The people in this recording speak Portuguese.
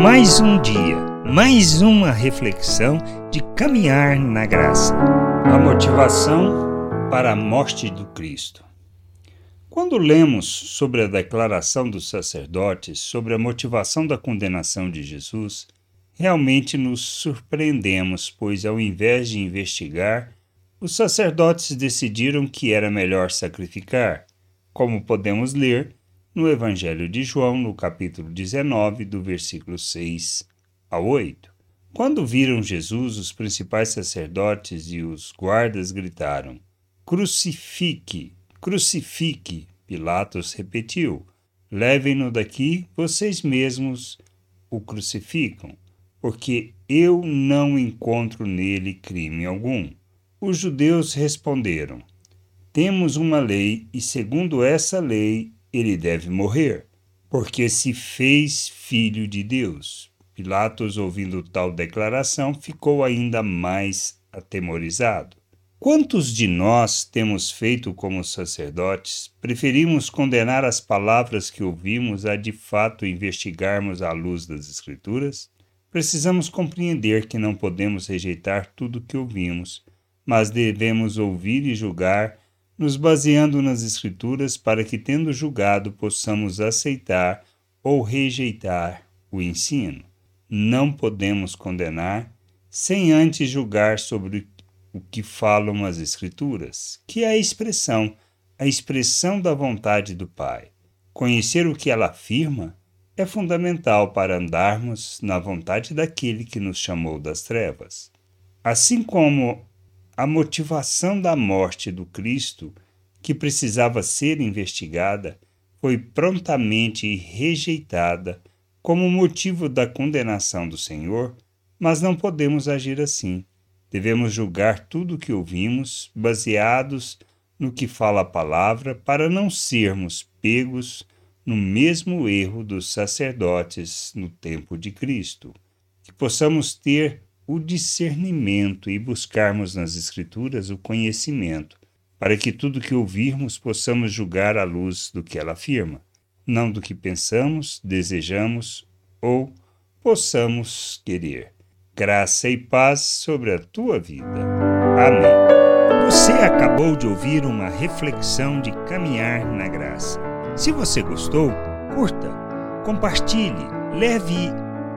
Mais um dia, mais uma reflexão de caminhar na graça. A motivação para a morte do Cristo. Quando lemos sobre a declaração dos sacerdotes sobre a motivação da condenação de Jesus, realmente nos surpreendemos, pois ao invés de investigar, os sacerdotes decidiram que era melhor sacrificar, como podemos ler no Evangelho de João, no capítulo 19, do versículo 6 a 8. Quando viram Jesus, os principais sacerdotes e os guardas gritaram: Crucifique, crucifique! Pilatos repetiu: Levem-no daqui, vocês mesmos o crucificam, porque eu não encontro nele crime algum. Os judeus responderam: Temos uma lei, e segundo essa lei, ele deve morrer, porque se fez filho de Deus. Pilatos, ouvindo tal declaração, ficou ainda mais atemorizado. Quantos de nós temos feito como sacerdotes? Preferimos condenar as palavras que ouvimos a de fato investigarmos à luz das Escrituras? Precisamos compreender que não podemos rejeitar tudo o que ouvimos, mas devemos ouvir e julgar nos baseando nas Escrituras para que, tendo julgado, possamos aceitar ou rejeitar o ensino. Não podemos condenar sem antes julgar sobre o que falam as Escrituras, que é a expressão, a expressão da vontade do Pai. Conhecer o que ela afirma é fundamental para andarmos na vontade daquele que nos chamou das trevas. Assim como a motivação da morte do Cristo, que precisava ser investigada, foi prontamente rejeitada como motivo da condenação do Senhor, mas não podemos agir assim. Devemos julgar tudo o que ouvimos, baseados no que fala a palavra, para não sermos pegos no mesmo erro dos sacerdotes no tempo de Cristo. Que possamos ter o discernimento e buscarmos nas Escrituras o conhecimento, para que tudo que ouvirmos possamos julgar à luz do que ela afirma, não do que pensamos, desejamos ou possamos querer. Graça e paz sobre a tua vida. Amém. Você acabou de ouvir uma reflexão de caminhar na graça. Se você gostou, curta, compartilhe, leve